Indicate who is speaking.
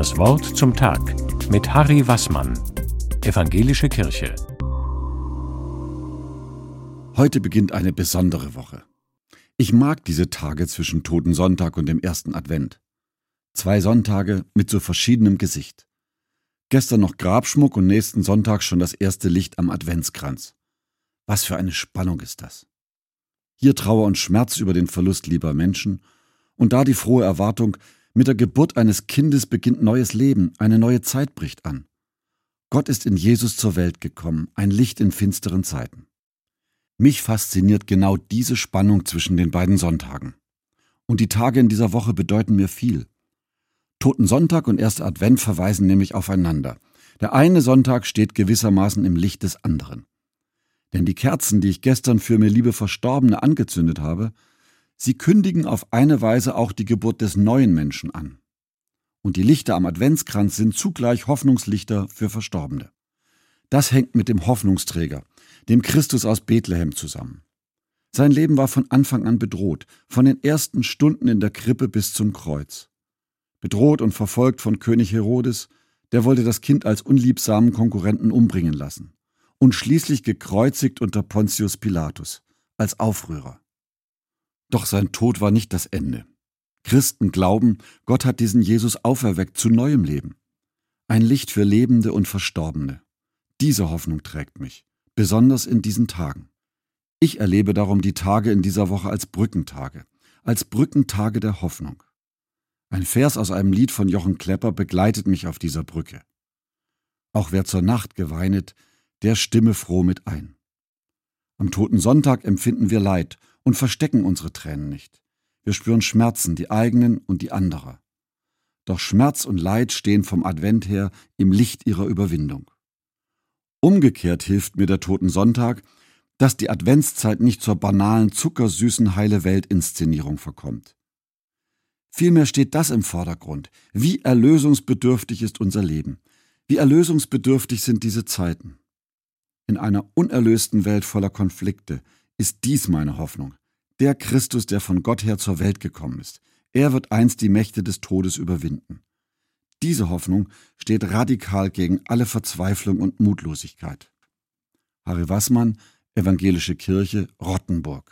Speaker 1: Das Wort zum Tag mit Harry Wassmann, Evangelische Kirche.
Speaker 2: Heute beginnt eine besondere Woche. Ich mag diese Tage zwischen Toten Sonntag und dem ersten Advent. Zwei Sonntage mit so verschiedenem Gesicht. Gestern noch Grabschmuck und nächsten Sonntag schon das erste Licht am Adventskranz. Was für eine Spannung ist das? Hier Trauer und Schmerz über den Verlust lieber Menschen und da die frohe Erwartung, mit der Geburt eines Kindes beginnt neues Leben, eine neue Zeit bricht an. Gott ist in Jesus zur Welt gekommen, ein Licht in finsteren Zeiten. Mich fasziniert genau diese Spannung zwischen den beiden Sonntagen. Und die Tage in dieser Woche bedeuten mir viel. Toten Sonntag und erster Advent verweisen nämlich aufeinander. Der eine Sonntag steht gewissermaßen im Licht des anderen. Denn die Kerzen, die ich gestern für mir liebe Verstorbene angezündet habe, Sie kündigen auf eine Weise auch die Geburt des neuen Menschen an. Und die Lichter am Adventskranz sind zugleich Hoffnungslichter für Verstorbene. Das hängt mit dem Hoffnungsträger, dem Christus aus Bethlehem zusammen. Sein Leben war von Anfang an bedroht, von den ersten Stunden in der Krippe bis zum Kreuz. Bedroht und verfolgt von König Herodes, der wollte das Kind als unliebsamen Konkurrenten umbringen lassen. Und schließlich gekreuzigt unter Pontius Pilatus, als Aufrührer. Doch sein Tod war nicht das Ende. Christen glauben, Gott hat diesen Jesus auferweckt zu neuem Leben. Ein Licht für Lebende und Verstorbene. Diese Hoffnung trägt mich, besonders in diesen Tagen. Ich erlebe darum die Tage in dieser Woche als Brückentage, als Brückentage der Hoffnung. Ein Vers aus einem Lied von Jochen Klepper begleitet mich auf dieser Brücke. Auch wer zur Nacht geweinet, der stimme froh mit ein. Am toten Sonntag empfinden wir Leid und verstecken unsere Tränen nicht. Wir spüren Schmerzen, die eigenen und die anderer. Doch Schmerz und Leid stehen vom Advent her im Licht ihrer Überwindung. Umgekehrt hilft mir der Toten Sonntag, dass die Adventszeit nicht zur banalen, zuckersüßen heile Welt-Inszenierung verkommt. Vielmehr steht das im Vordergrund. Wie erlösungsbedürftig ist unser Leben? Wie erlösungsbedürftig sind diese Zeiten? In einer unerlösten Welt voller Konflikte, ist dies meine Hoffnung. Der Christus, der von Gott her zur Welt gekommen ist. Er wird einst die Mächte des Todes überwinden. Diese Hoffnung steht radikal gegen alle Verzweiflung und Mutlosigkeit. Harry Wassmann, Evangelische Kirche, Rottenburg.